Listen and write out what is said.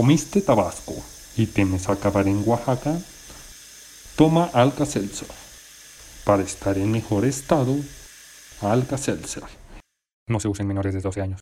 ¿Comiste tabasco y temes acabar en Oaxaca? Toma Alka-Seltzer. Para estar en mejor estado, Alka-Seltzer. No se usen menores de 12 años.